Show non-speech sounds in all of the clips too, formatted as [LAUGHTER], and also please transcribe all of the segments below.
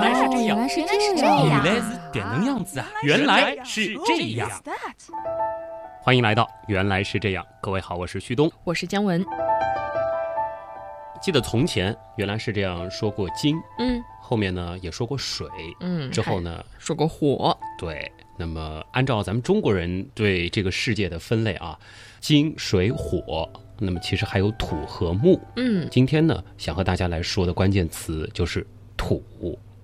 来是这样，原来是原来是这样，原来是这样子啊！原来是这样。欢迎来到《原来是这样》，各位好，我是旭东。我是姜文。记得从前原来是这样说过金，嗯后面呢也说过水，嗯，之后呢，说过火，对，那么按照咱们中国人对这个世界的分类啊，金水火，那么其实还有土和木。嗯，今天呢，想和大家来说的关键词就是土。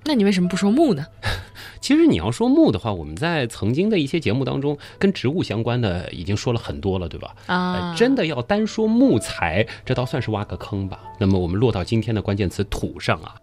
那你为什么不说木呢？[LAUGHS] 其实你要说木的话，我们在曾经的一些节目当中，跟植物相关的已经说了很多了，对吧？啊，呃真的要单说木材，这倒算是挖个坑吧。那么我们落到今天的关键词土上啊。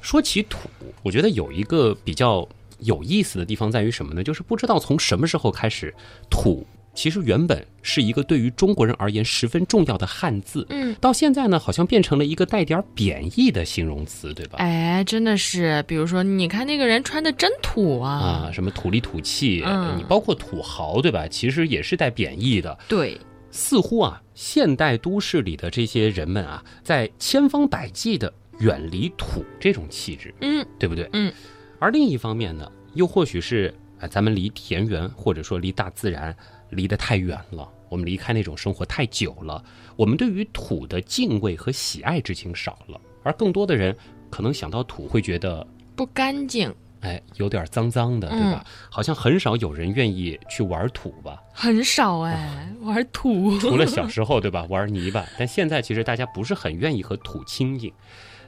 说起土，我觉得有一个比较有意思的地方在于什么呢？就是不知道从什么时候开始，土其实原本是一个对于中国人而言十分重要的汉字，嗯，到现在呢，好像变成了一个带点贬义的形容词，对吧？哎，真的是，比如说，你看那个人穿的真土啊，啊，什么土里土气，嗯你包括土豪，对吧？其实也是带贬义的。对，似乎啊，现代都市里的这些人们啊，在千方百计的远离土这种气质，嗯对不对？嗯。而另一方面呢，又或许是啊，咱们离田园或者说离大自然离得太远了，我们离开那种生活太久了，我们对于土的敬畏和喜爱之情少了，而更多的人可能想到土会觉得。不干净，哎，有点脏脏的，对吧？好像很少有人愿意去玩土吧？很少哎，玩土，除了小 [LAUGHS] 时候，对吧？玩泥巴，但现在其实大家不是很愿意和土亲近。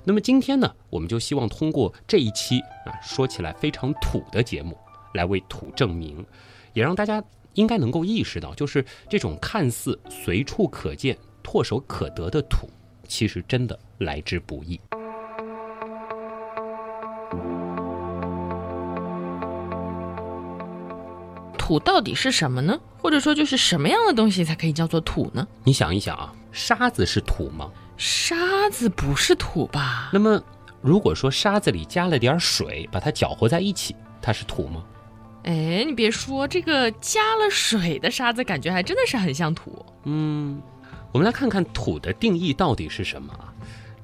那么今天呢，我们就希望通过这一期啊，说起来非常土的节目，来为土证明，也让大家应该能够意识到，就是这种看似随处可见、唾手可得的土，其实真的来之不易。土到底是什么呢？或者说，就是什么样的东西才可以叫做土呢？你想一想啊，沙子是土吗？沙子不是土吧？那么，如果说沙子里加了点水，把它搅和在一起，它是土吗？哎，你别说，这个加了水的沙子，感觉还真的是很像土。嗯，我们来看看土的定义到底是什么啊？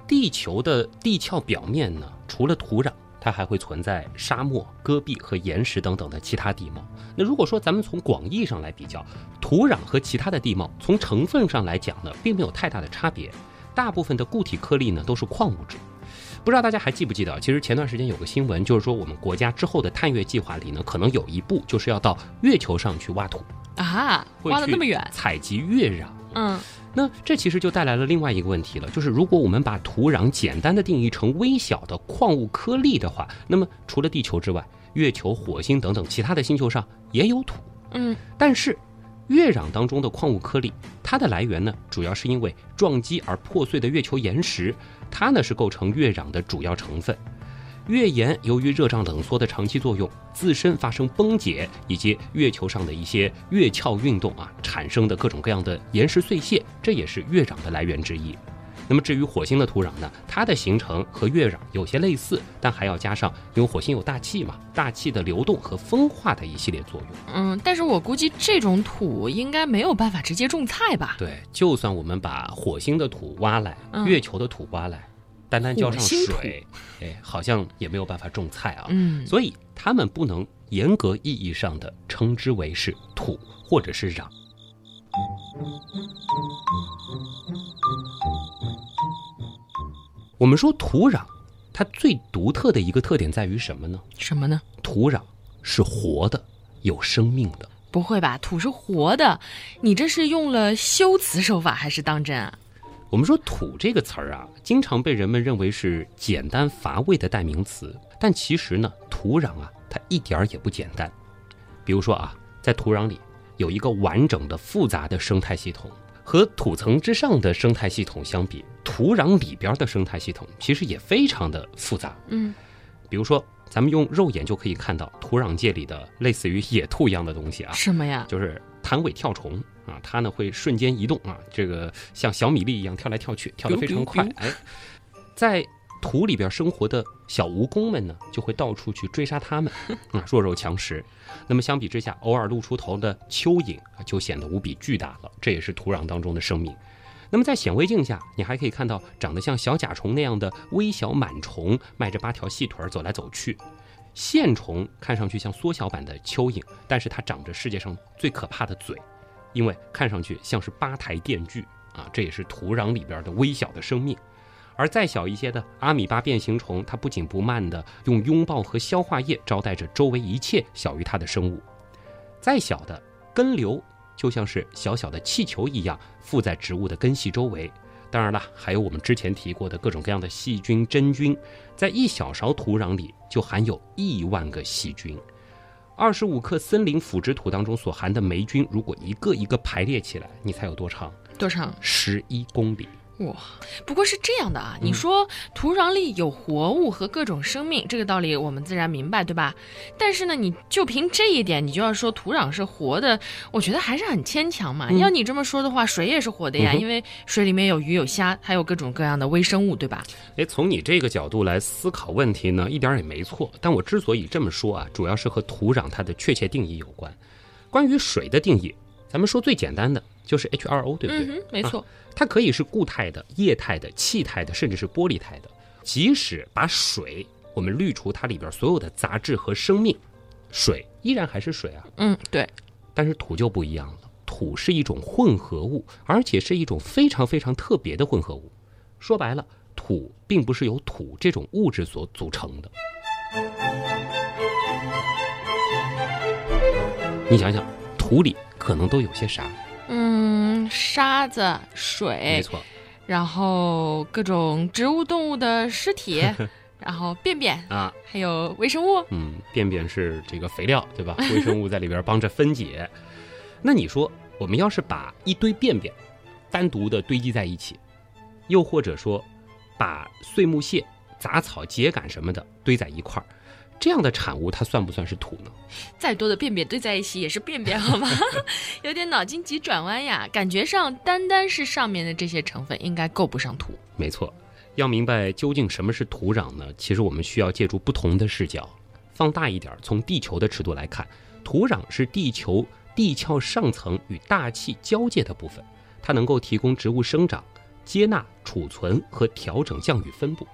地球的地壳表面呢，除了土壤，它还会存在沙漠、戈壁和岩石等等的其他地貌。那如果说咱们从广义上来比较，土壤和其他的地貌，从成分上来讲呢，并没有太大的差别。大部分的固体颗粒呢都是矿物质。不知道大家还记不记得，其实前段时间有个新闻，就是说我们国家之后的探月计划里呢，可能有一步就是要到月球上去挖土，啊，挖的那么远，采集月壤。嗯，那这其实就带来了另外一个问题了，就是如果我们把土壤简单的定义成微小的矿物颗粒的话，那么除了地球之外，月球、火星等等其他的星球上也有土。嗯，但是月壤当中的矿物颗粒，它的来源呢，主要是因为撞击而破碎的月球岩石，它呢是构成月壤的主要成分。月岩由于热胀冷缩的长期作用，自身发生崩解，以及月球上的一些月壳运动啊产生的各种各样的岩石碎屑，这也是月壤的来源之一。那么至于火星的土壤呢，它的形成和月壤有些类似，但还要加上因为火星有大气嘛，大气的流动和风化的一系列作用。嗯，但是我估计这种土应该没有办法直接种菜吧？对，就算我们把火星的土挖来，嗯月球的土挖来，单单浇上水，哎，好像也没有办法种菜啊。嗯，所以他们不能严格意义上的称之为是土或者是壤。我们说土壤，它最独特的一个特点在于什么呢？什么呢？土壤是活的，有生命的。不会吧？土是活的，你这是用了修辞手法还是当真啊？我们说“土”这个词儿啊，经常被人们认为是简单乏味的代名词，但其实呢，土壤啊，它一点儿也不简单。比如说啊，在土壤里有一个完整的、复杂的生态系统，和土层之上的生态系统相比，土壤里边的生态系统其实也非常的复杂。嗯，比如说，咱们用肉眼就可以看到土壤界里的类似于野兔一样的东西啊，什么呀？就是弹尾跳虫啊，它呢会瞬间移动啊，这个像小米粒一样跳来跳去，跳得非常快。哎，在土里边生活的小蜈蚣们呢，就会到处去追杀它们 [LAUGHS] 啊，弱肉强食。那么相比之下，偶尔露出头的蚯蚓啊，就显得无比巨大了。这也是土壤当中的生命。那么在显微镜下，你还可以看到长得像小甲虫那样的微小螨虫，迈着八条细腿儿走来走去。线虫看上去像缩小版的蚯蚓，但是它长着世界上最可怕的嘴，因为看上去像是八台电锯啊！这也是土壤里边的微小的生命。而再小一些的阿米巴变形虫，它不紧不慢地用拥抱和消化液招待着周围一切小于它的生物。再小的根瘤，就像是小小的气球一样附在植物的根系周围。当然了，还有我们之前提过的各种各样的细菌、真菌，在一小勺土壤里就含有亿万个细菌。二十五克森林腐殖土当中所含的霉菌，如果一个一个排列起来，你猜有多长？多长？十一公里。哇，不过是这样的啊！你说土壤里有活物和各种生命，这个道理我们自然明白，对吧？但是呢，你就凭这一点，你就要说土壤是活的，我觉得还是很牵强嘛。要你这么说的话，水也是活的呀，因为水里面有鱼有虾，还有各种各样的微生物，对吧？哎，从你这个角度来思考问题呢，一点也没错。但我之所以这么说啊，主要是和土壤它的确切定义有关。关于水的定义，咱们说最简单的就是 H2O，对不对？嗯，没错。它可以是固态的、液态的、气态的，甚至是玻璃态的。即使把水我们滤除它里边所有的杂质和生命，水依然还是水啊。嗯，对。但是土就不一样了，土是一种混合物，而且是一种非常非常特别的混合物。说白了，土并不是由土这种物质所组成的。你想想，土里可能都有些啥？嗯，沙子、水，没错，然后各种植物、动物的尸体，[LAUGHS] 然后便便啊，还有微生物。嗯，便便是这个肥料，对吧？[LAUGHS] 微生物在里边帮着分解。那你说，我们要是把一堆便便单独的堆积在一起，又或者说把碎木屑、杂草、秸秆什么的堆在一块儿。这样的产物，它算不算是土呢？再多的便便堆在一起也是便便，好吗？[LAUGHS] 有点脑筋急转弯呀，感觉上单单是上面的这些成分应该够不上土。没错，要明白究竟什么是土壤呢？其实我们需要借助不同的视角，放大一点，从地球的尺度来看，土壤是地球地壳上层与大气交界的部分，它能够提供植物生长、接纳、储存和调整降雨分布。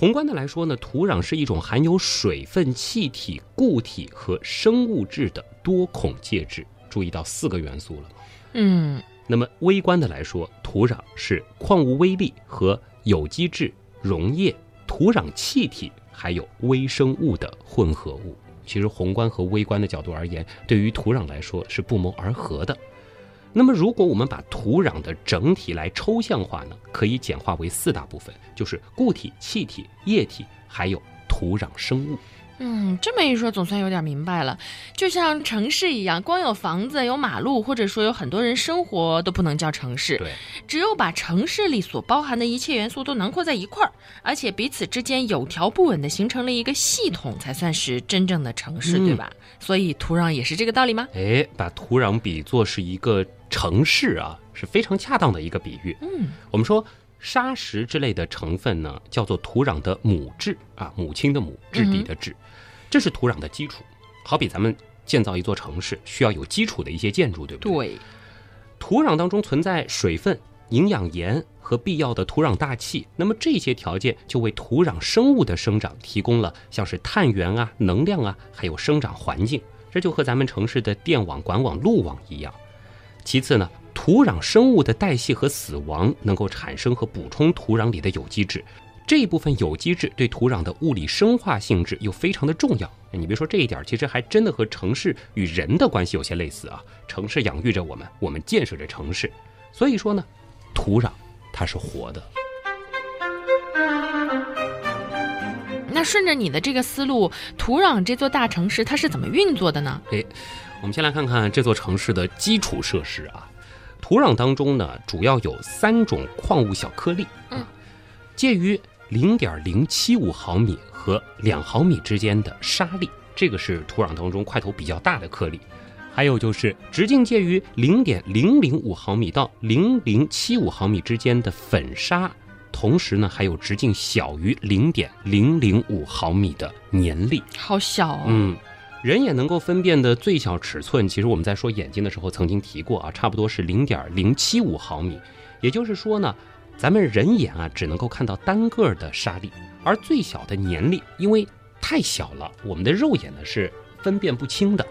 宏观的来说呢，土壤是一种含有水分、气体、固体和生物质的多孔介质。注意到四个元素了吗？嗯。那么微观的来说，土壤是矿物微粒和有机质、溶液、土壤气体还有微生物的混合物。其实宏观和微观的角度而言，对于土壤来说是不谋而合的。那么，如果我们把土壤的整体来抽象化呢，可以简化为四大部分，就是固体、气体、液体，还有土壤生物。嗯，这么一说，总算有点明白了。就像城市一样，光有房子、有马路，或者说有很多人生活，都不能叫城市。对，只有把城市里所包含的一切元素都囊括在一块儿，而且彼此之间有条不紊的形成了一个系统，才算是真正的城市，对吧？所以土壤也是这个道理吗？哎，把土壤比作是一个城市啊，是非常恰当的一个比喻。嗯，我们说。砂石之类的成分呢，叫做土壤的母质啊，母亲的母，质地的质，这是土壤的基础。好比咱们建造一座城市，需要有基础的一些建筑，对不对？对。土壤当中存在水分、营养盐和必要的土壤大气，那么这些条件就为土壤生物的生长提供了像是碳源啊、能量啊，还有生长环境。这就和咱们城市的电网、管网、路网一样。其次呢。土壤生物的代谢和死亡能够产生和补充土壤里的有机质，这一部分有机质对土壤的物理生化性质又非常的重要。你别说这一点，其实还真的和城市与人的关系有些类似啊。城市养育着我们，我们建设着城市，所以说呢，土壤它是活的。那顺着你的这个思路，土壤这座大城市它是怎么运作的呢？诶，我们先来看看这座城市的基础设施啊。土壤当中呢，主要有三种矿物小颗粒，啊，介于零点零七五毫米和两毫米之间的沙粒，这个是土壤当中块头比较大的颗粒。还有就是直径介于零点零零五毫米到零零七五毫米之间的粉沙，同时呢，还有直径小于零点零零五毫米的粘粒，好小哦，嗯。人眼能够分辨的最小尺寸，其实我们在说眼睛的时候曾经提过啊，差不多是零点零七五毫米。也就是说呢，咱们人眼啊只能够看到单个的沙粒，而最小的年粒因为太小了，我们的肉眼呢是分辨不清的。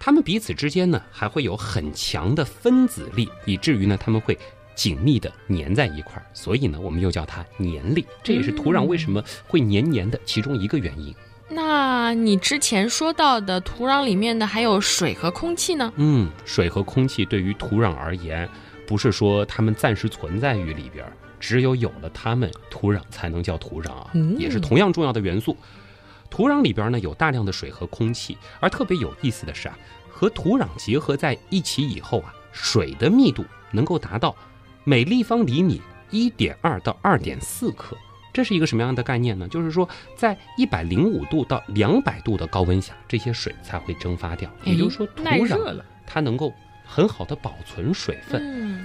它们彼此之间呢还会有很强的分子力，以至于呢它们会紧密的粘在一块儿，所以呢我们又叫它粘粒。这也是土壤为什么会黏黏的其中一个原因。那你之前说到的土壤里面的还有水和空气呢？嗯，水和空气对于土壤而言，不是说它们暂时存在于里边，只有有了它们，土壤才能叫土壤啊，也是同样重要的元素。土壤里边呢有大量的水和空气，而特别有意思的是啊，和土壤结合在一起以后啊，水的密度能够达到每立方厘米一点二到二点四克。这是一个什么样的概念呢？就是说，在一百零五度到两百度的高温下，这些水才会蒸发掉。也就是说，土壤它能够很好的保存水分。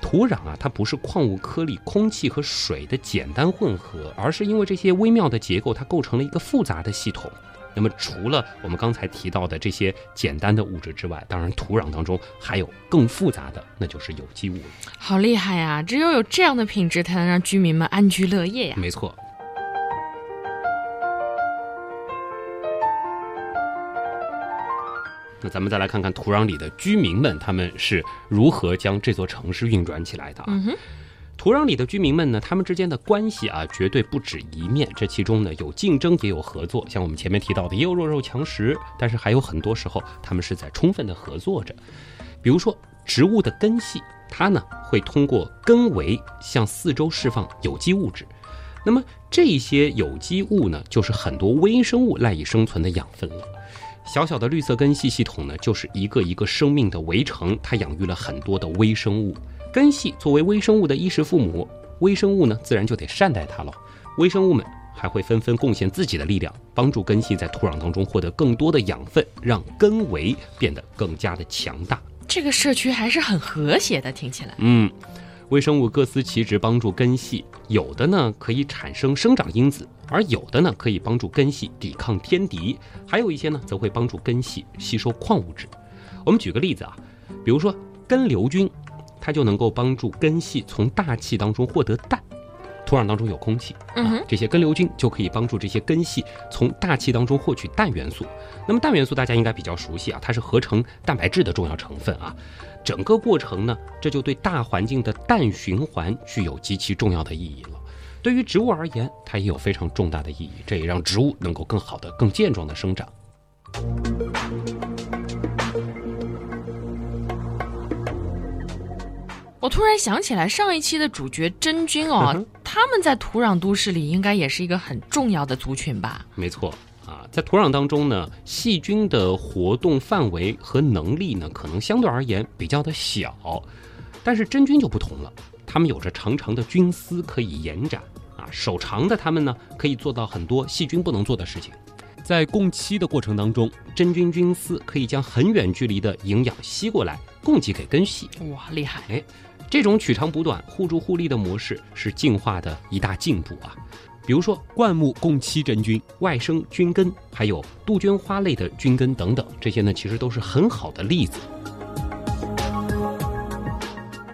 土壤啊，它不是矿物颗粒、空气和水的简单混合，而是因为这些微妙的结构，它构成了一个复杂的系统。那么，除了我们刚才提到的这些简单的物质之外，当然，土壤当中还有更复杂的，那就是有机物了。好厉害呀！只有有这样的品质，才能让居民们安居乐业呀。没错。那咱们再来看看土壤里的居民们，他们是如何将这座城市运转起来的啊？土壤里的居民们呢，他们之间的关系啊，绝对不止一面。这其中呢，有竞争，也有合作。像我们前面提到的，也有弱肉强食，但是还有很多时候，他们是在充分的合作着。比如说，植物的根系，它呢会通过根围向四周释放有机物质。那么这些有机物呢，就是很多微生物赖以生存的养分了。小小的绿色根系系统呢，就是一个一个生命的围城，它养育了很多的微生物。根系作为微生物的衣食父母，微生物呢自然就得善待它了。微生物们还会纷纷贡献自己的力量，帮助根系在土壤当中获得更多的养分，让根围变得更加的强大。这个社区还是很和谐的，听起来。嗯。微生物各司其职，帮助根系，有的呢可以产生生长因子，而有的呢可以帮助根系抵抗天敌，还有一些呢则会帮助根系吸收矿物质。我们举个例子啊，比如说根瘤菌，它就能够帮助根系从大气当中获得氮。土壤当中有空气，啊这些根瘤菌就可以帮助这些根系从大气当中获取氮元素。那么氮元素大家应该比较熟悉啊，它是合成蛋白质的重要成分啊。整个过程呢，这就对大环境的氮循环具有极其重要的意义了。对于植物而言，它也有非常重大的意义，这也让植物能够更好的、更健壮的生长。我突然想起来，上一期的主角真菌哦，他们在土壤都市里应该也是一个很重要的族群吧？没错啊，在土壤当中呢，细菌的活动范围和能力呢，可能相对而言比较的小，但是真菌就不同了，它们有着长长的菌丝可以延展啊，手长的它们呢，可以做到很多细菌不能做的事情。在供气的过程当中，真菌菌丝可以将很远距离的营养吸过来，供给给根系。哇，厉害！哎。这种取长补短、互助互利的模式是进化的一大进步啊！比如说灌木共栖真菌、外生菌根，还有杜鹃花类的菌根等等，这些呢其实都是很好的例子。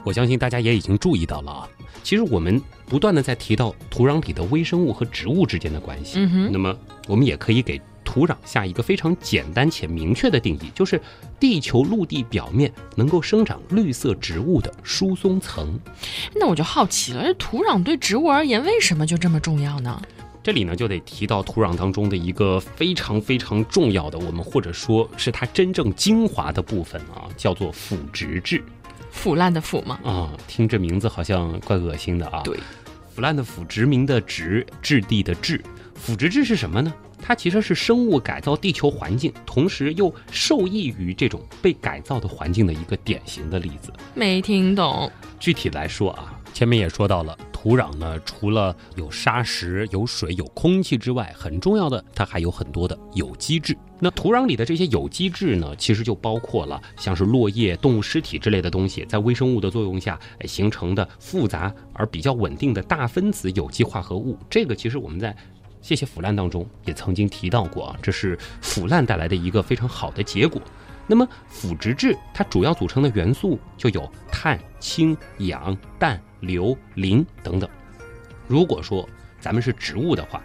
我相信大家也已经注意到了啊，其实我们不断的在提到土壤里的微生物和植物之间的关系。嗯哼，那么我们也可以给。土壤下一个非常简单且明确的定义，就是地球陆地表面能够生长绿色植物的疏松层。那我就好奇了，这土壤对植物而言为什么就这么重要呢？这里呢就得提到土壤当中的一个非常非常重要的，我们或者说是它真正精华的部分啊，叫做腐殖质。腐烂的腐吗？啊，听这名字好像怪恶心的啊。对，腐烂的腐，殖民的殖，质地的质。腐殖质是什么呢？它其实是生物改造地球环境，同时又受益于这种被改造的环境的一个典型的例子。没听懂。具体来说啊，前面也说到了，土壤呢，除了有沙石、有水、有空气之外，很重要的，它还有很多的有机质。那土壤里的这些有机质呢，其实就包括了像是落叶、动物尸体之类的东西，在微生物的作用下形成的复杂而比较稳定的大分子有机化合物。这个其实我们在。谢谢腐烂当中也曾经提到过啊，这是腐烂带来的一个非常好的结果。那么腐殖质它主要组成的元素就有碳、氢、氧、氮、硫、磷等等。如果说咱们是植物的话，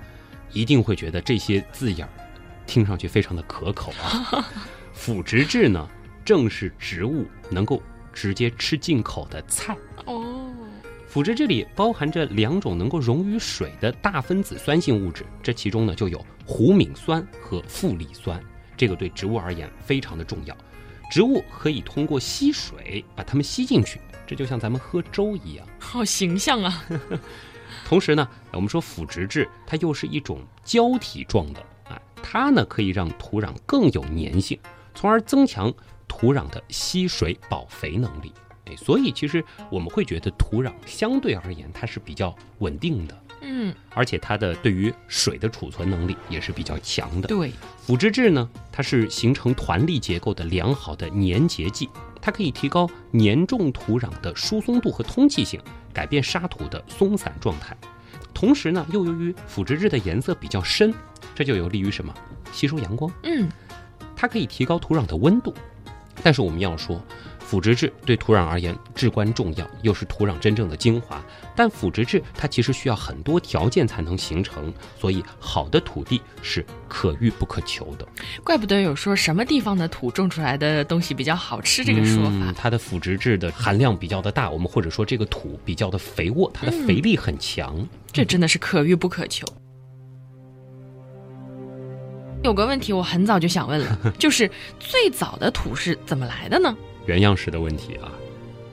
一定会觉得这些字眼儿听上去非常的可口啊。[LAUGHS] 腐殖质呢，正是植物能够直接吃进口的菜。哦，腐殖质里包含着两种能够溶于水的大分子酸性物质，这其中呢就有胡敏酸和负氯酸，这个对植物而言非常的重要。植物可以通过吸水把它们吸进去，这就像咱们喝粥一样。好形象啊！同时呢，我们说腐殖质它又是一种胶体状的，啊，它呢可以让土壤更有粘性，从而增强土壤的吸水保肥能力。哎，所以其实我们会觉得土壤相对而言它是比较稳定的，嗯，而且它的对于水的储存能力也是比较强的。对，腐殖质呢，它是形成团粒结构的良好的粘结剂，它可以提高粘重土壤的疏松度和通气性，改变沙土的松散状态。同时呢，又由于腐殖质的颜色比较深，这就有利于什么？吸收阳光，嗯，它可以提高土壤的温度。但是我们要说，腐殖质对土壤而言至关重要，又是土壤真正的精华。但腐殖质它其实需要很多条件才能形成，所以好的土地是可遇不可求的。怪不得有说什么地方的土种出来的东西比较好吃这个说法。嗯，它的腐殖质的含量比较的大，我们或者说这个土比较的肥沃，它的肥力很强。这真的是可遇不可求。有个问题我很早就想问了，[LAUGHS] 就是最早的土是怎么来的呢？原样式的问题啊。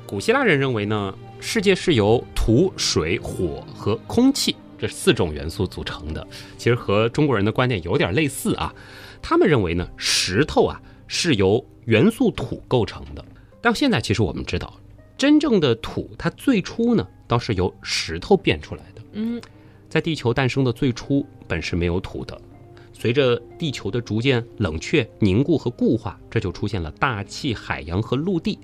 古希腊人认为呢，世界是由土、水、火和空气这四种元素组成的，其实和中国人的观念有点类似啊。他们认为呢，石头啊是由元素土构成的。但现在其实我们知道，真正的土它最初呢，倒是由石头变出来的。嗯，在地球诞生的最初，本是没有土的。随着地球的逐渐冷却、凝固和固化，这就出现了大气、海洋和陆地。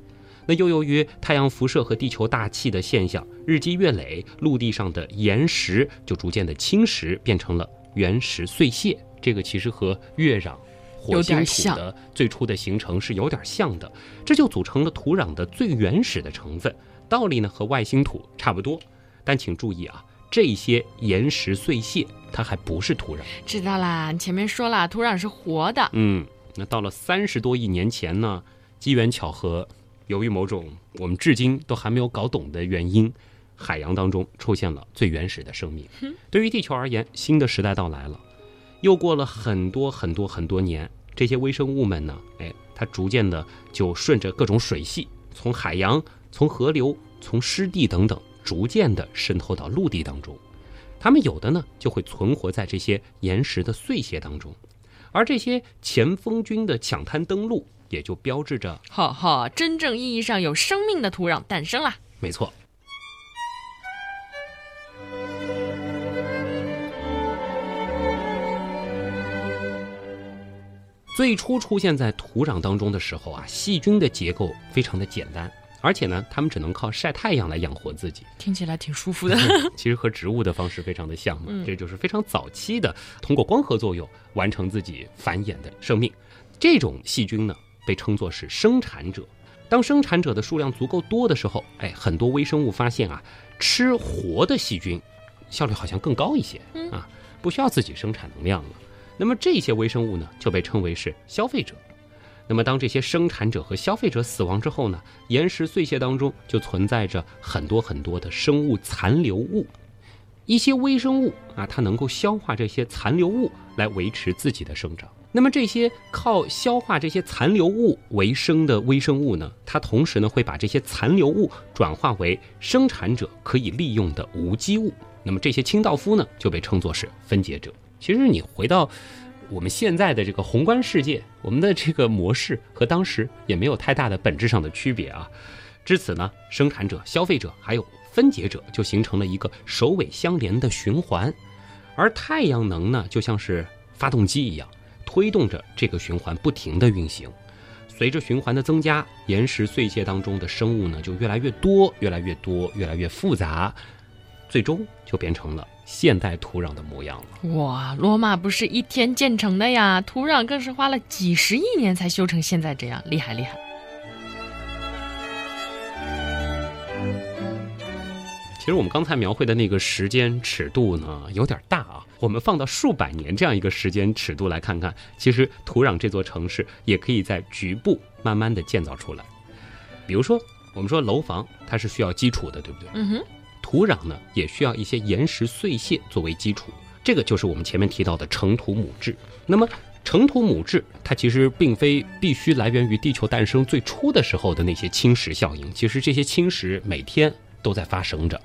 那又由于太阳辐射和地球大气的现象，日积月累，陆地上的岩石就逐渐的侵蚀，变成了原石碎屑。这个其实和月壤、火星土的最初的形成是有点像的，这就组成了土壤的最原始的成分。道理呢和外星土差不多，但请注意啊。这些岩石碎屑，它还不是土壤。知道啦，你前面说了，土壤是活的。嗯，那到了三十多亿年前呢，机缘巧合，由于某种我们至今都还没有搞懂的原因，海洋当中出现了最原始的生命。对于地球而言，新的时代到来了。又过了很多很多很多年，这些微生物们呢，哎，它逐渐的就顺着各种水系，从海洋、从河流、从湿地等等。逐渐的渗透到陆地当中，它们有的呢就会存活在这些岩石的碎屑当中，而这些前锋军的抢滩登陆，也就标志着，哈哈，真正意义上有生命的土壤诞生了。没错。最初出现在土壤当中的时候啊，细菌的结构非常的简单。而且呢，它们只能靠晒太阳来养活自己，听起来挺舒服的。[LAUGHS] 其实和植物的方式非常的像嘛，这就是非常早期的通过光合作用完成自己繁衍的生命。这种细菌呢，被称作是生产者。当生产者的数量足够多的时候，哎，很多微生物发现啊，吃活的细菌效率好像更高一些啊，不需要自己生产能量了。那么这些微生物呢，就被称为是消费者。那么，当这些生产者和消费者死亡之后呢？岩石碎屑当中就存在着很多很多的生物残留物，一些微生物啊，它能够消化这些残留物来维持自己的生长。那么，这些靠消化这些残留物为生的微生物呢，它同时呢会把这些残留物转化为生产者可以利用的无机物。那么，这些清道夫呢就被称作是分解者。其实，你回到。我们现在的这个宏观世界，我们的这个模式和当时也没有太大的本质上的区别啊。至此呢，生产者、消费者还有分解者就形成了一个首尾相连的循环，而太阳能呢，就像是发动机一样，推动着这个循环不停的运行。随着循环的增加，岩石碎屑当中的生物呢就越来越多、越来越多、越来越复杂，最终就变成了现代土壤的模样了。哇，罗马不是一天建成的呀，土壤更是花了几十亿年才修成现在这样，厉害厉害。其实我们刚才描绘的那个时间尺度呢，有点大啊。我们放到数百年这样一个时间尺度来看看，其实土壤这座城市也可以在局部慢慢的建造出来。比如说，我们说楼房它是需要基础的，对不对？嗯哼，土壤呢也需要一些岩石碎屑作为基础，这个就是我们前面提到的成土母质。那么成土母质它其实并非必须来源于地球诞生最初的时候的那些侵蚀效应，其实这些侵蚀每天都在发生着。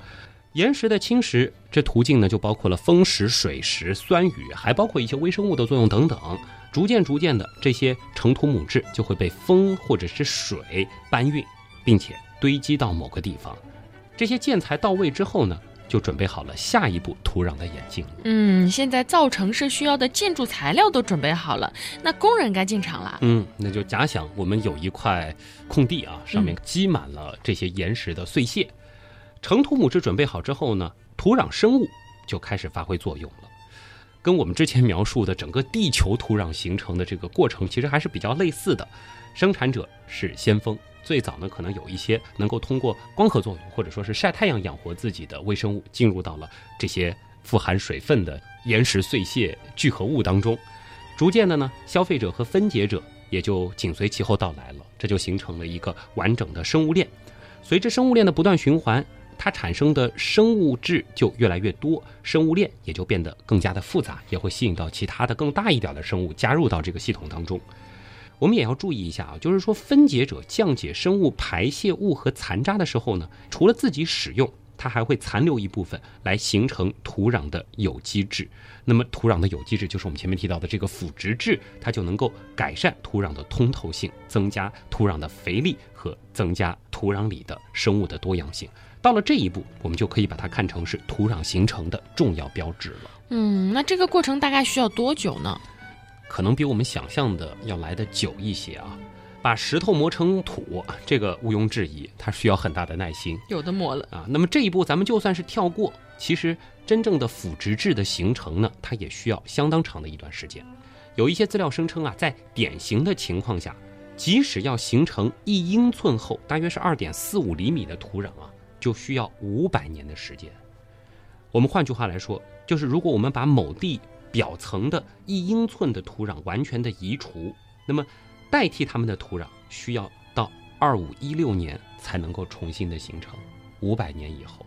岩石的侵蚀，这途径呢就包括了风蚀、水蚀、酸雨，还包括一些微生物的作用等等。逐渐逐渐的，这些成土母质就会被风或者是水搬运，并且堆积到某个地方。这些建材到位之后呢，就准备好了下一步土壤的演进。嗯，现在造城市需要的建筑材料都准备好了，那工人该进场了。嗯，那就假想我们有一块空地啊，上面积满了这些岩石的碎屑。成土母质准备好之后呢，土壤生物就开始发挥作用了，跟我们之前描述的整个地球土壤形成的这个过程其实还是比较类似的。生产者是先锋，最早呢可能有一些能够通过光合作用或者说是晒太阳养活自己的微生物进入到了这些富含水分的岩石碎屑聚合物当中，逐渐的呢，消费者和分解者也就紧随其后到来了，这就形成了一个完整的生物链。随着生物链的不断循环。它产生的生物质就越来越多，生物链也就变得更加的复杂，也会吸引到其他的更大一点的生物加入到这个系统当中。我们也要注意一下啊，就是说分解者降解生物排泄物和残渣的时候呢，除了自己使用，它还会残留一部分来形成土壤的有机质。那么土壤的有机质就是我们前面提到的这个腐殖质，它就能够改善土壤的通透性，增加土壤的肥力和增加土壤里的生物的多样性。到了这一步，我们就可以把它看成是土壤形成的重要标志了。嗯，那这个过程大概需要多久呢？可能比我们想象的要来的久一些啊。把石头磨成土，[LAUGHS] 这个毋庸置疑，它需要很大的耐心。有的磨了啊。那么这一步咱们就算是跳过，其实真正的腐殖质的形成呢，它也需要相当长的一段时间。有一些资料声称啊，在典型的情况下，即使要形成一英寸厚，大约是二点四五厘米的土壤啊。就需要五百年的时间。我们换句话来说，就是如果我们把某地表层的一英寸的土壤完全的移除，那么代替它们的土壤需要到二五一六年才能够重新的形成。五百年以后，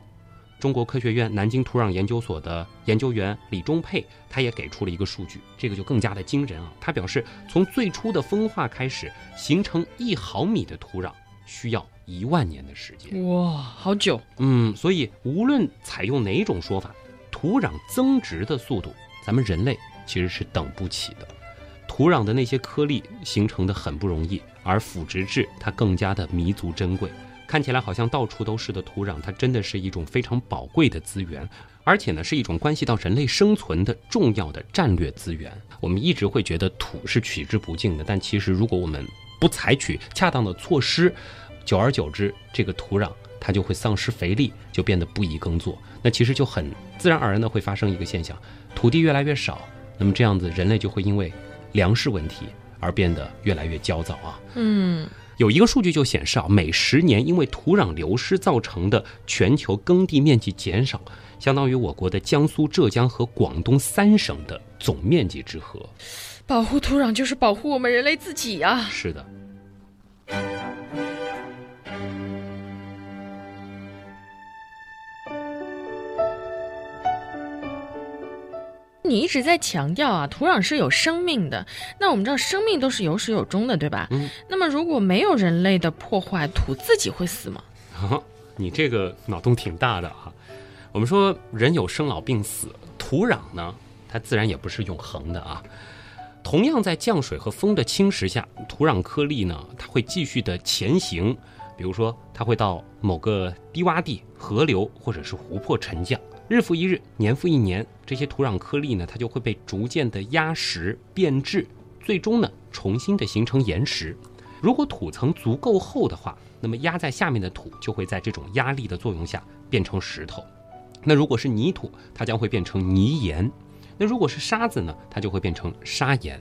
中国科学院南京土壤研究所的研究员李忠佩，他也给出了一个数据，这个就更加的惊人啊！他表示，从最初的风化开始，形成一毫米的土壤需要。一万年的时间，哇，好久。嗯，所以无论采用哪种说法，土壤增值的速度，咱们人类其实是等不起的。土壤的那些颗粒形成的很不容易，而腐殖质它更加的弥足珍贵。看起来好像到处都是的土壤，它真的是一种非常宝贵的资源，而且呢是一种关系到人类生存的重要的战略资源。我们一直会觉得土是取之不尽的，但其实如果我们不采取恰当的措施，久而久之，这个土壤它就会丧失肥力，就变得不宜耕作。那其实就很自然而然的会发生一个现象，土地越来越少。那么这样子，人类就会因为粮食问题而变得越来越焦躁啊。嗯，有一个数据就显示啊，每十年因为土壤流失造成的全球耕地面积减少，相当于我国的江苏、浙江和广东三省的总面积之和。保护土壤就是保护我们人类自己呀。是的。你一直在强调啊，土壤是有生命的。那我们知道，生命都是有始有终的，对吧？嗯。那么，如果没有人类的破坏，土自己会死吗？啊，你这个脑洞挺大的啊。我们说，人有生老病死，土壤呢，它自然也不是永恒的啊。同样，在降水和风的侵蚀下，土壤颗粒呢，它会继续的前行。比如说，它会到某个低洼地、河流或者是湖泊沉降。日复一日，年复一年，这些土壤颗粒呢，它就会被逐渐的压实变质，最终呢，重新的形成岩石。如果土层足够厚的话，那么压在下面的土就会在这种压力的作用下变成石头。那如果是泥土，它将会变成泥岩；那如果是沙子呢，它就会变成沙岩。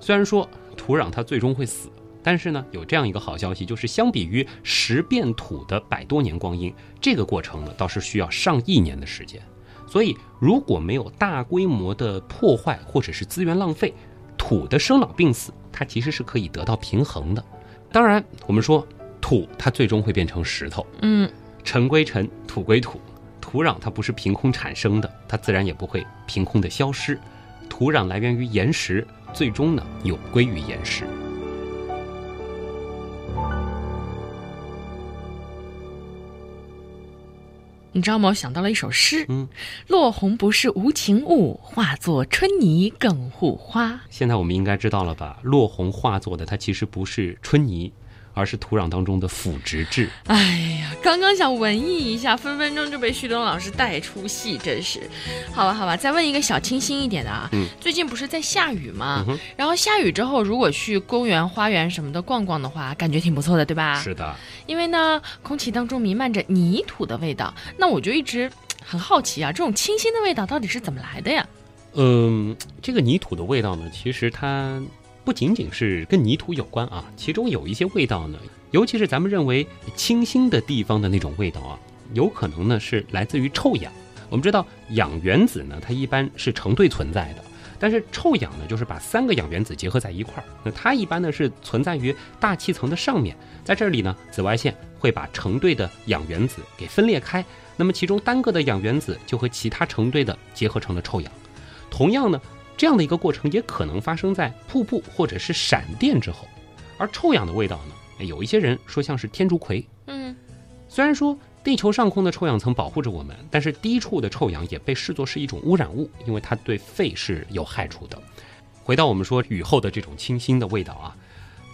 虽然说土壤它最终会死，但是呢，有这样一个好消息，就是相比于石变土的百多年光阴，这个过程呢倒是需要上亿年的时间。所以，如果没有大规模的破坏或者是资源浪费，土的生老病死它其实是可以得到平衡的。当然，我们说土它最终会变成石头，嗯，尘归尘，土归土。土壤它不是凭空产生的，它自然也不会凭空的消失。土壤来源于岩石，最终呢有归于岩石。你知道吗？我想到了一首诗，嗯，落红不是无情物，化作春泥更护花。现在我们应该知道了吧？落红化作的它其实不是春泥。而是土壤当中的腐殖质。哎呀，刚刚想文艺一下，分分钟就被旭东老师带出戏，真是。好吧，好吧，再问一个小清新一点的啊。嗯。最近不是在下雨吗？然后下雨之后，如果去公园、花园什么的逛逛的话，感觉挺不错的，对吧？是的。因为呢，空气当中弥漫着泥土的味道，那我就一直很好奇啊，这种清新的味道到底是怎么来的呀？嗯，这个泥土的味道呢，其实它。不仅仅是跟泥土有关啊，其中有一些味道呢，尤其是咱们认为清新的地方的那种味道啊，有可能呢是来自于臭氧。我们知道氧原子呢，它一般是成对存在的，但是臭氧呢，就是把三个氧原子结合在一块儿。那它一般呢是存在于大气层的上面，在这里呢，紫外线会把成对的氧原子给分裂开，那么其中单个的氧原子就和其他成对的结合成了臭氧。同样呢。这样的一个过程也可能发生在瀑布或者是闪电之后，而臭氧的味道呢？有一些人说像是天竺葵。嗯，虽然说地球上空的臭氧层保护着我们，但是低处的臭氧也被视作是一种污染物，因为它对肺是有害处的。回到我们说雨后的这种清新的味道啊，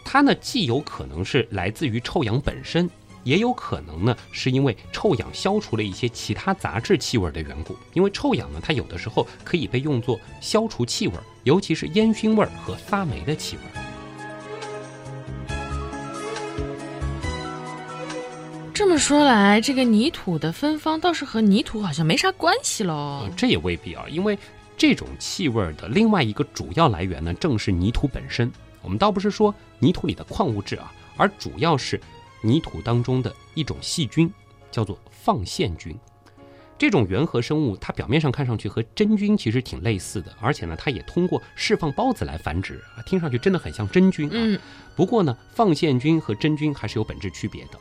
它呢既有可能是来自于臭氧本身。也有可能呢，是因为臭氧消除了一些其他杂质气味的缘故。因为臭氧呢，它有的时候可以被用作消除气味，尤其是烟熏味和发霉的气味。这么说来，这个泥土的芬芳倒是和泥土好像没啥关系喽。这也未必啊，因为这种气味的另外一个主要来源呢，正是泥土本身。我们倒不是说泥土里的矿物质啊，而主要是。泥土当中的一种细菌，叫做放线菌。这种原核生物，它表面上看上去和真菌其实挺类似的，而且呢，它也通过释放孢子来繁殖啊，听上去真的很像真菌。嗯。不过呢，放线菌和真菌还是有本质区别的。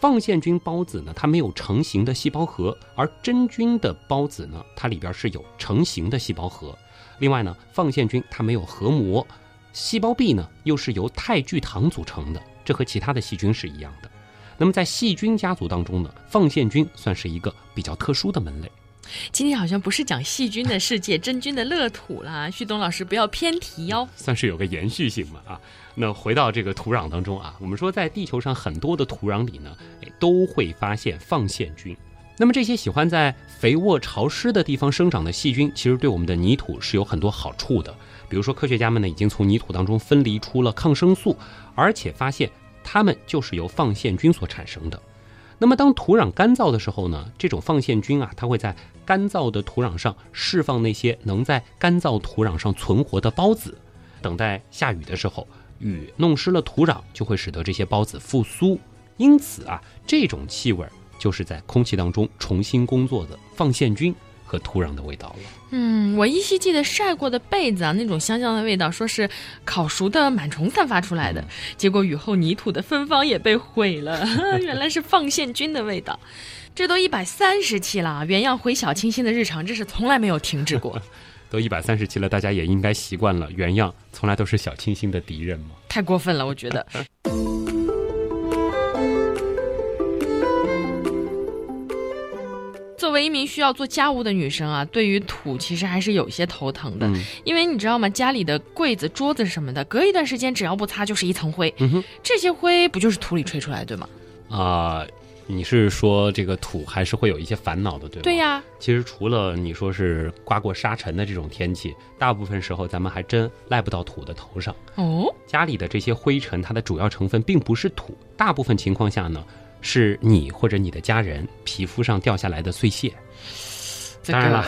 放线菌孢子呢，它没有成型的细胞核，而真菌的孢子呢，它里边是有成型的细胞核。另外呢，放线菌它没有核膜，细胞壁呢又是由肽聚糖组成的。这和其他的细菌是一样的。那么在细菌家族当中呢，放线菌算是一个比较特殊的门类。今天好像不是讲细菌的世界，真菌的乐土啦。旭东老师不要偏题哟。算是有个延续性嘛啊。那回到这个土壤当中啊，我们说在地球上很多的土壤里呢，都会发现放线菌。那么这些喜欢在肥沃潮湿的地方生长的细菌，其实对我们的泥土是有很多好处的。比如说，科学家们呢已经从泥土当中分离出了抗生素，而且发现它们就是由放线菌所产生的。那么，当土壤干燥的时候呢，这种放线菌啊，它会在干燥的土壤上释放那些能在干燥土壤上存活的孢子。等待下雨的时候，雨弄湿了土壤，就会使得这些孢子复苏。因此啊，这种气味就是在空气当中重新工作的放线菌。和土壤的味道了。嗯，我依稀记得晒过的被子啊，那种香香的味道，说是烤熟的螨虫散发出来的。结果雨后泥土的芬芳也被毁了，[LAUGHS] 原来是放线菌的味道。这都一百三十期了，原样回小清新的日常，这是从来没有停止过。[LAUGHS] 都一百三十期了，大家也应该习惯了，原样从来都是小清新的敌人嘛？太过分了，我觉得。[LAUGHS] 作为一名需要做家务的女生啊，对于土其实还是有些头疼的，因为你知道吗？家里的柜子、桌子什么的，隔一段时间只要不擦就是一层灰，这些灰不就是土里吹出来对吗？啊，你是说这个土还是会有一些烦恼的，对吗？对呀，其实除了你说是刮过沙尘的这种天气，大部分时候咱们还真赖不到土的头上。哦，家里的这些灰尘，它的主要成分并不是土，大部分情况下呢。是你或者你的家人皮肤上掉下来的碎屑，这当然了，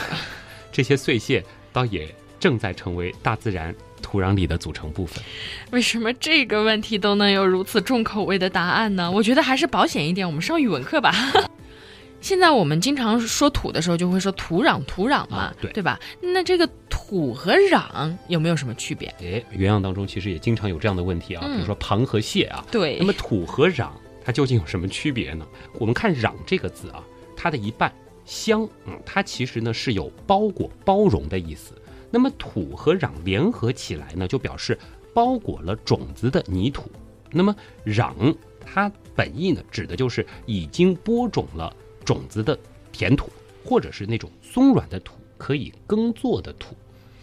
这些碎屑倒也正在成为大自然土壤里的组成部分。为什么这个问题都能有如此重口味的答案呢？我觉得还是保险一点，我们上语文课吧。[LAUGHS] 现在我们经常说土的时候，就会说土壤，土壤嘛，啊对吧？那这个土和壤有没有什么区别？哎，原样当中其实也经常有这样的问题啊，嗯比如说螃和蟹啊。对那么土和壤它究竟有什么区别呢？我们看“壤”这个字啊，它的一半“香”，嗯，它其实呢是有包裹、包容的意思。那么土和壤联合起来呢，就表示包裹了种子的泥土。那么壤它本意呢，指的就是已经播种了种子的田土，或者是那种松软的土，可以耕作的土，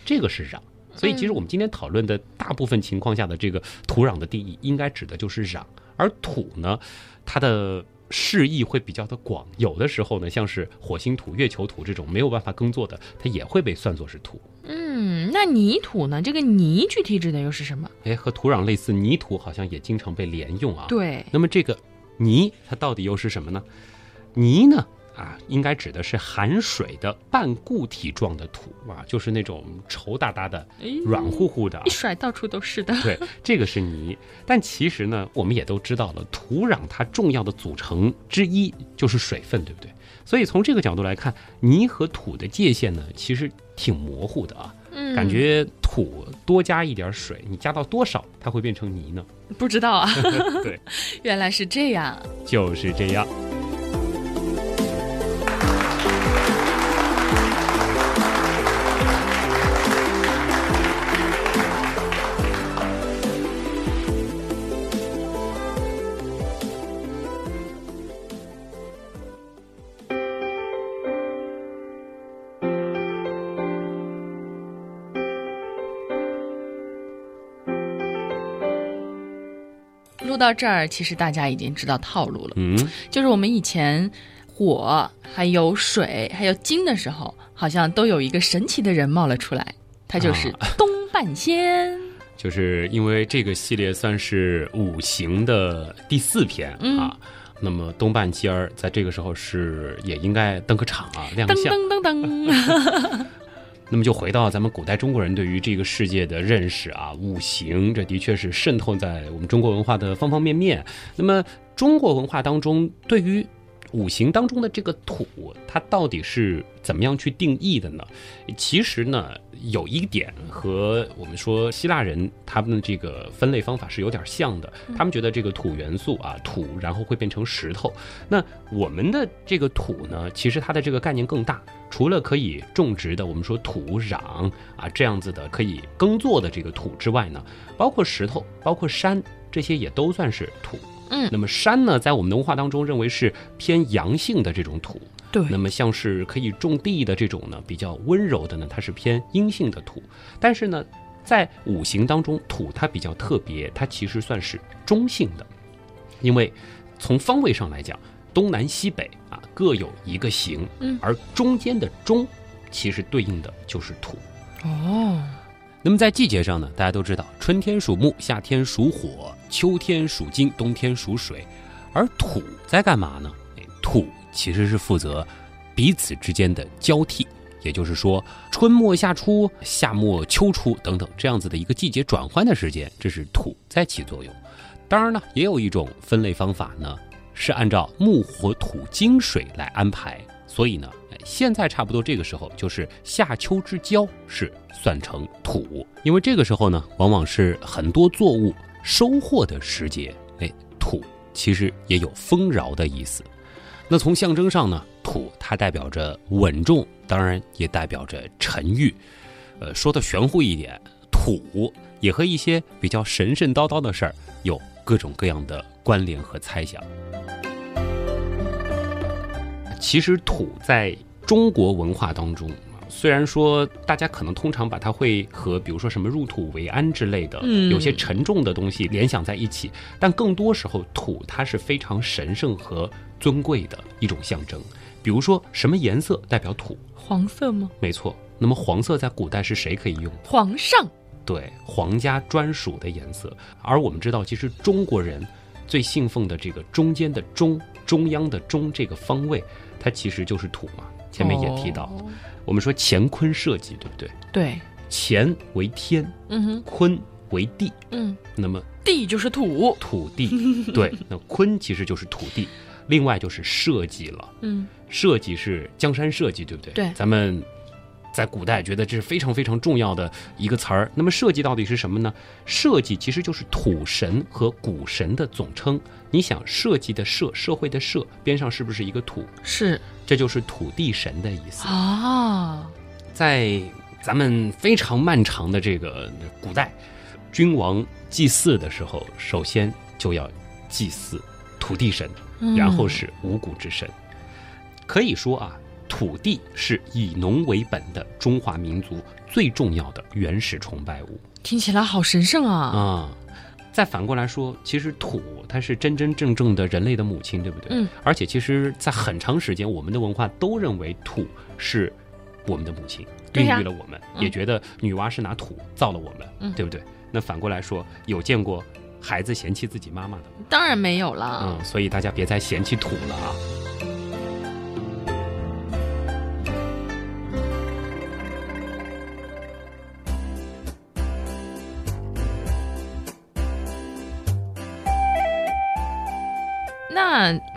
这个是壤。所以，其实我们今天讨论的大部分情况下的这个土壤的定义，应该指的就是壤。而土呢，它的释义会比较的广，有的时候呢，像是火星土、月球土这种没有办法耕作的，它也会被算作是土。嗯，那泥土呢？这个泥具体指的又是什么？哎，和土壤类似，泥土好像也经常被连用啊。。对，那么这个泥它到底又是什么呢？泥呢啊，应该指的是含水的半固体状的土啊，就是那种稠哒哒的、哎软乎乎的啊一。甩到处都是的。对，[LAUGHS] 这个是泥。但其实呢，我们也都知道了，土壤它重要的组成之一就是水分，对不对？所以从这个角度来看，泥和土的界限呢，其实挺模糊的啊。嗯，感觉土多加一点水，你加到多少，它会变成泥呢？不知道啊。[LAUGHS] 对，[LAUGHS] 原来是这样。就是这样。到这儿，其实大家已经知道套路了，嗯，就是我们以前火、还有水、还有金的时候，好像都有一个神奇的人冒了出来，他就是啊东半仙。[LAUGHS] 就是因为这个系列算是五行的第四篇嗯。啊，那么东半仙儿在这个时候是也应该登个场啊，亮噔相。噔噔噔，[LAUGHS] 那么就回到咱们古代中国人对于这个世界的认识啊，五行这的确是渗透在我们中国文化的方方面面。那么中国文化当中对于五行当中的这个土，它到底是怎么样去定义的呢？其实呢，有一点和我们说希腊人他们的这个分类方法是有点像的。他们觉得这个土元素啊，土然后会变成石头。那我们的这个土呢，其实它的这个概念更大，除了可以种植的，我们说土壤啊这样子的可以耕作的这个土之外呢，包括石头，包括山，这些也都算是土。嗯。那么山呢，在我们的文化当中认为是偏阳性的这种土，对。那么像是可以种地的这种呢，比较温柔的呢，它是偏阴性的土。但是呢，在五行当中，土它比较特别，它其实算是中性的，因为从方位上来讲，东南西北啊各有一个行，嗯。而中间的中其实对应的就是土。哦，那么在季节上呢，大家都知道，春天属木，夏天属火，秋天属金，冬天属水。而土在干嘛呢？土其实是负责彼此之间的交替，也就是说，春末夏初、夏末秋初等等这样子的一个季节转换的时间，这是土在起作用。当然呢，也有一种分类方法呢，是按照木、火、土、金、水来安排。所以呢，现在差不多这个时候就是夏秋之交，是算成土，因为这个时候呢，往往是很多作物收获的时节。哎，土其实也有丰饶的意思。那从象征上呢，土它代表着稳重，当然也代表着沉郁。呃，说的玄乎一点，土也和一些比较神神叨叨的事儿有各种各样的关联和猜想。其实土在中国文化当中，虽然说大家可能通常把它会和比如说什么入土为安之类的，嗯有些沉重的东西联想在一起，但更多时候土它是非常神圣和尊贵的一种象征。比如说什么颜色代表土？黄色吗？没错，那么黄色在古代是谁可以用？皇上。对，皇家专属的颜色。而我们知道，其实中国人最信奉的这个中间的中，中央的中这个方位，它其实就是土嘛。前面也提到，哦。我们说乾坤设计，对不对？对，乾为天，嗯哼，坤为地，嗯，那么地就是土，土地，[LAUGHS] 对，那坤其实就是土地，另外就是设计了。嗯。设计是江山设计，对不对？对。咱们在古代觉得这是非常非常重要的一个词儿。那么社稷到底是什么呢？社稷其实就是土神和谷神的总称。你想，社稷的社，社会的社，边上是不是一个土？是这就是土地神的意思。啊，在咱们非常漫长的这个古代，君王祭祀的时候，首先就要祭祀土地神，嗯然后是五谷之神。可以说啊，土地是以农为本的中华民族最重要的原始崇拜物听起来好神圣啊，啊。再反过来说，其实土它是真真正正的人类的母亲，对不对？嗯。而且其实，在很长时间，我们的文化都认为土是我们的母亲，孕育了我们，嗯也觉得女娲是拿土造了我们，嗯对不对？那反过来说，有见过孩子嫌弃自己妈妈的吗？当然没有了，嗯，所以大家别再嫌弃土了啊。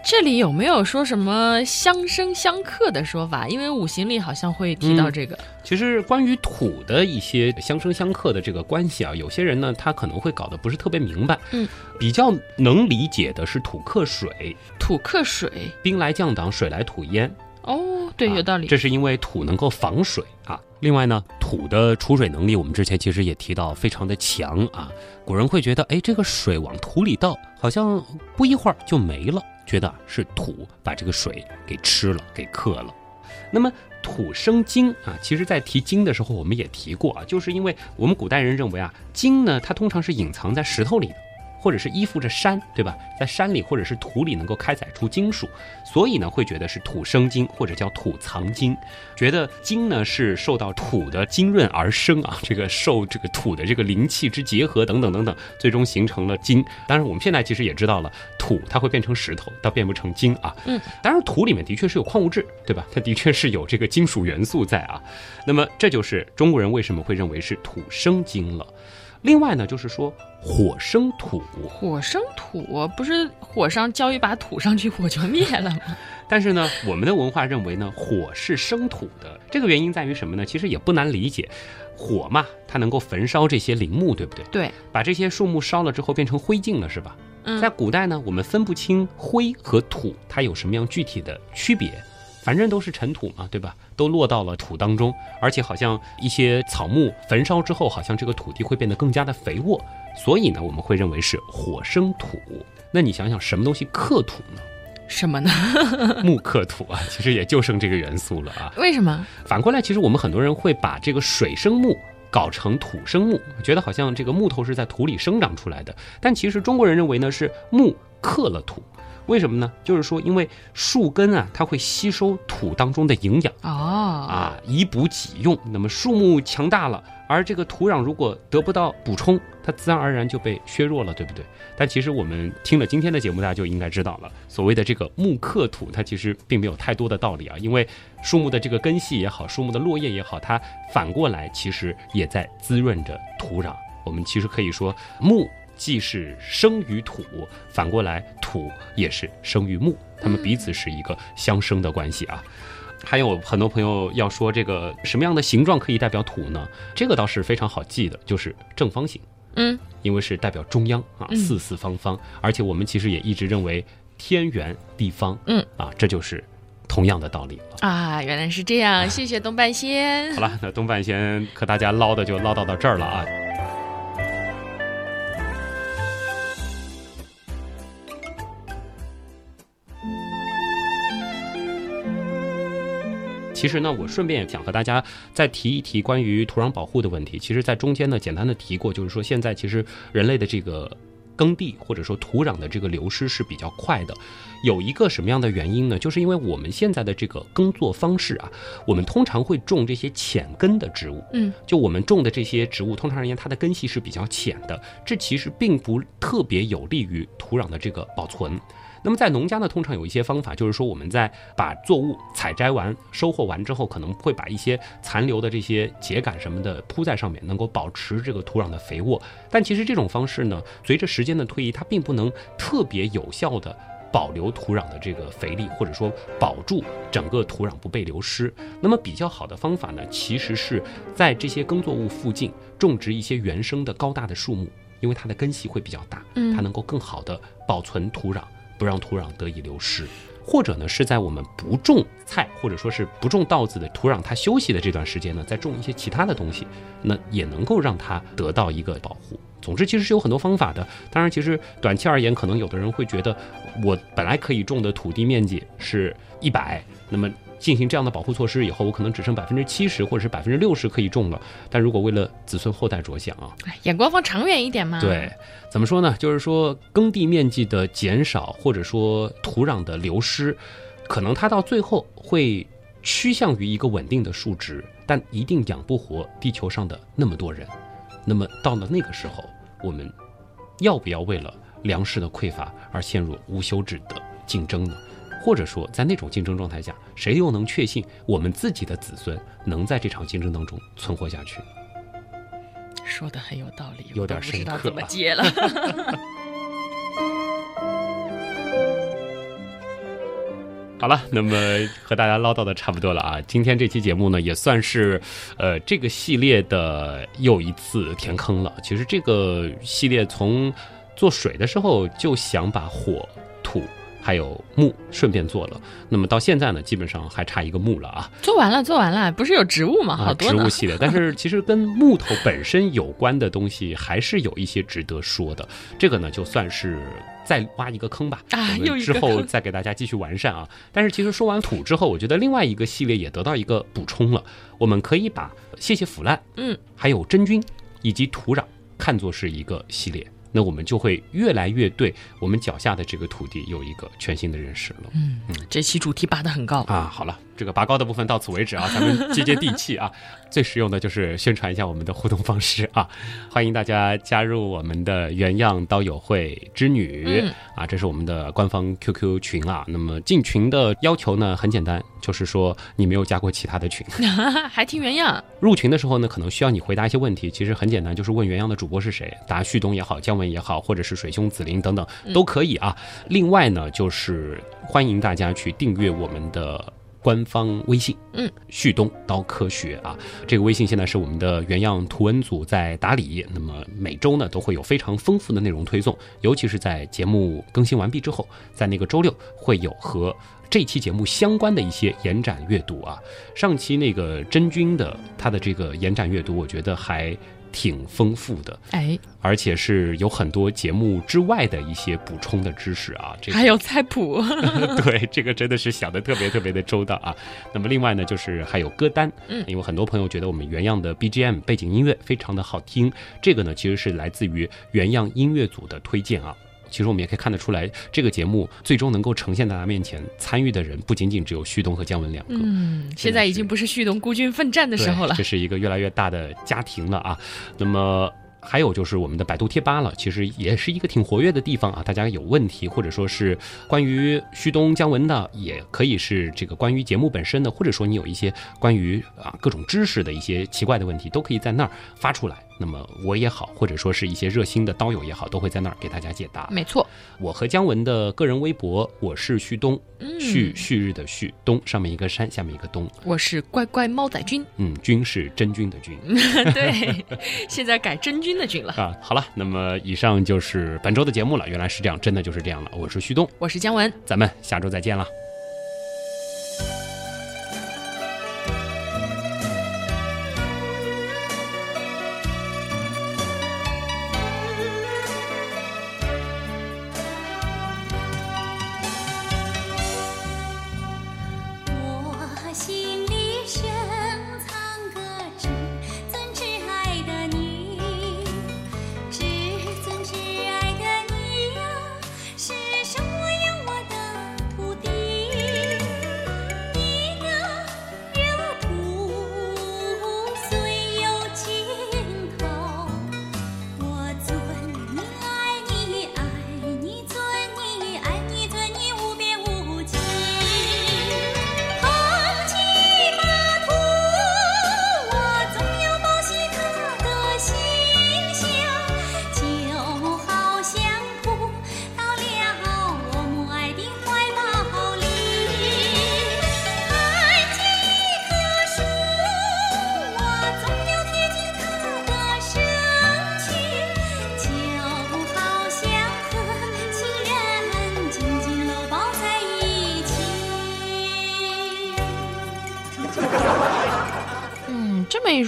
这里有没有说什么相生相克的说法？因为五行里好像会提到嗯这个。其实关于土的一些相生相克的这个关系啊，有些人呢他可能会搞得不是特别明白。嗯，比较能理解的是土克水，土克水，兵来将挡，水来土淹。哦，对，啊有道理。这是因为土能够防水啊。另外呢，土的储水能力，我们之前其实也提到，非常的强啊。古人会觉得，哎，这个水往土里倒，好像不一会儿就没了，觉得是土把这个水给吃了，给克了。那么土生金啊，其实在提金的时候，我们也提过啊，就是因为我们古代人认为啊，金呢，它通常是隐藏在石头里的。或者是依附着山，对吧？在山里或者是土里能够开采出金属，所以呢会觉得是土生金或者叫土藏金，觉得金呢是受到土的浸润而生啊，这个受这个土的这个灵气之结合等等等等，最终形成了金。当然我们现在其实也知道了，土它会变成石头，它变不成金啊。嗯，当然土里面的确是有矿物质，对吧？它的确是有这个金属元素在啊。那么这就是中国人为什么会认为是土生金了。另外呢，就是说火生土，火生土，不是火上浇一把土上去，火就灭了吗？[LAUGHS] 但是呢，我们的文化认为呢，火是生土的。这个原因在于什么呢？其实也不难理解，火嘛，它能够焚烧这些林木，对不对？对，把这些树木烧了之后变成灰烬了，是吧？嗯在古代呢，我们分不清灰和土它有什么样具体的区别，反正都是尘土嘛，对吧？都落到了土当中，而且好像一些草木焚烧之后，好像这个土地会变得更加的肥沃，所以呢，我们会认为是火生土。那你想想，什么东西克土呢？什么呢？木克土啊，其实也就剩这个元素了啊。为什么？反过来，其实我们很多人会把这个水生木搞成土生木，觉得好像这个木头是在土里生长出来的。但其实中国人认为呢，是木克了土。为什么呢？就是说，因为树根啊，它会吸收土当中的营养哦，啊，以补己用。那么树木强大了，而这个土壤如果得不到补充，它自然而然就被削弱了，对不对？但其实我们听了今天的节目，大家就应该知道了，所谓的这个木克土，它其实并没有太多的道理啊，因为树木的这个根系也好，树木的落叶也好，它反过来其实也在滋润着土壤。我们其实可以说，木既是生于土，反过来土也是生于木，他们彼此是一个相生的关系啊。还有很多朋友要说这个什么样的形状可以代表土呢？这个倒是非常好记的，就是正方形。嗯，因为是代表中央啊，嗯四四方方，而且我们其实也一直认为天圆地方，嗯啊，这就是同样的道理了。啊，原来是这样，谢谢东半仙好。了，那东半仙和大家唠的就唠叨到这儿了啊。其实呢，我顺便也想和大家再提一提关于土壤保护的问题。其实，在中间呢，简单的提过，就是说现在其实人类的这个耕地或者说土壤的这个流失是比较快的。有一个什么样的原因呢？就是因为我们现在的这个耕作方式啊，我们通常会种这些浅根的植物。嗯，就我们种的这些植物，通常而言，它的根系是比较浅的，这其实并不特别有利于土壤的这个保存。那么在农家呢，通常有一些方法，就是说我们在把作物采摘完、收获完之后，可能会把一些残留的这些秸秆什么的铺在上面，能够保持这个土壤的肥沃。但其实这种方式呢，随着时间的推移，它并不能特别有效的。保留土壤的这个肥力，或者说保住整个土壤不被流失。那么比较好的方法呢，其实是在这些耕作物附近种植一些原生的高大的树木，因为它的根系会比较大，它能够更好的保存土壤，不让土壤得以流失。或者呢，是在我们不种菜或者说是不种稻子的土壤它休息的这段时间呢，再种一些其他的东西，那也能够让它得到一个保护。总之，其实是有很多方法的。当然，其实短期而言，可能有的人会觉得，我本来可以种的土地面积是一百，那么进行这样的保护措施以后，我可能只剩百分之七十或者是百分之六十可以种了。但如果为了子孙后代着想啊，眼光放长远一点嘛。对，怎么说呢？就是说耕地面积的减少，或者说土壤的流失，可能它到最后会趋向于一个稳定的数值，但一定养不活地球上的那么多人。那么到了那个时候。我们要不要为了粮食的匮乏而陷入无休止的竞争呢？或者说，在那种竞争状态下，谁又能确信我们自己的子孙能在这场竞争当中存活下去？说的很有道理，有点深刻。怎么接了？[LAUGHS] 好了，那么和大家唠叨的差不多了啊。今天这期节目呢，也算是，呃，这个系列的又一次填坑了。其实这个系列从做水的时候就想把火、土还有木顺便做了，那么到现在呢，基本上还差一个木了啊。做完了，做完了，不是有植物吗？好多植物系列，但是 [LAUGHS] 其实跟木头本身有关的东西还是有一些值得说的。这个呢，就算是。再挖一个坑吧，啊，我们之后再给大家继续完善啊。但是其实说完土之后，我觉得另外一个系列也得到一个补充了。我们可以把谢谢腐烂，嗯，还有真菌以及土壤看作是一个系列。那我们就会越来越对我们脚下的这个土地有一个全新的认识了。嗯嗯，这期主题拔得很高啊。好了，这个拔高的部分到此为止啊，咱们接接地气啊。最实用的就是宣传一下我们的互动方式啊，欢迎大家加入我们的原样刀友会之女啊，这是我们的官方 QQ 群啊。那么进群的要求呢很简单，就是说你没有加过其他的群，[LAUGHS] 还听原样。入群的时候呢，可能需要你回答一些问题，其实很简单，就是问原样的主播是谁，答旭东也好，姜文也好，或者是水兄紫菱等等都可以啊。另外呢，就是欢迎大家去订阅我们的。官方微信，嗯，旭东刀科学啊，这个微信现在是我们的原样图文组在打理。那么每周呢都会有非常丰富的内容推送，尤其是在节目更新完毕之后，在那个周六会有和这期节目相关的一些延展阅读啊。上期那个真菌的他的这个延展阅读，我觉得还。挺丰富的，哎，而且是有很多节目之外的一些补充的知识啊，这个还有菜谱，[LAUGHS] 对，这个真的是想的特别特别的周到啊。那么另外呢，就是还有歌单，嗯，因为很多朋友觉得我们原样的 BGM 背景音乐非常的好听，这个呢其实是来自于原样音乐组的推荐啊。其实我们也可以看得出来，这个节目最终能够呈现在大家面前，参与的人不仅仅只有旭东和姜文两个。嗯，现在已经不是旭东孤军奋战的时候了，这是一个越来越大的家庭了啊。那么。还有就是我们的百度贴吧了，其实也是一个挺活跃的地方啊。大家有问题或者说是关于旭东姜文的，也可以是这个关于节目本身的，或者说你有一些关于啊各种知识的一些奇怪的问题，都可以在那儿发出来。那么我也好，或者说是一些热心的刀友也好，都会在那儿给大家解答。没错，我和姜文的个人微博，我是旭东，旭旭日的旭东，上面一个山，下面一个东。我是乖乖猫仔君，嗯，君是真君的君。[LAUGHS] 对，现在改真君。的君了 [LAUGHS] 啊！好了，那么以上就是本周的节目了。原来是这样，真的就是这样了。我是旭东，我是姜文，咱们下周再见了。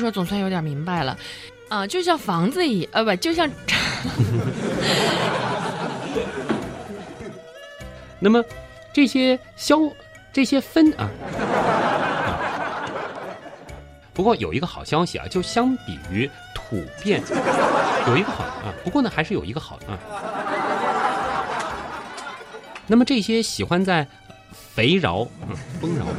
说，总算有点明白了。啊，就像房子一，呃，不，就像。[LAUGHS] 那么，这些消，这些分啊。不过有一个好消息啊，就相比于土变，有一个好啊。不过呢，还是有一个好啊。那么这些喜欢在肥饶、嗯丰饶的。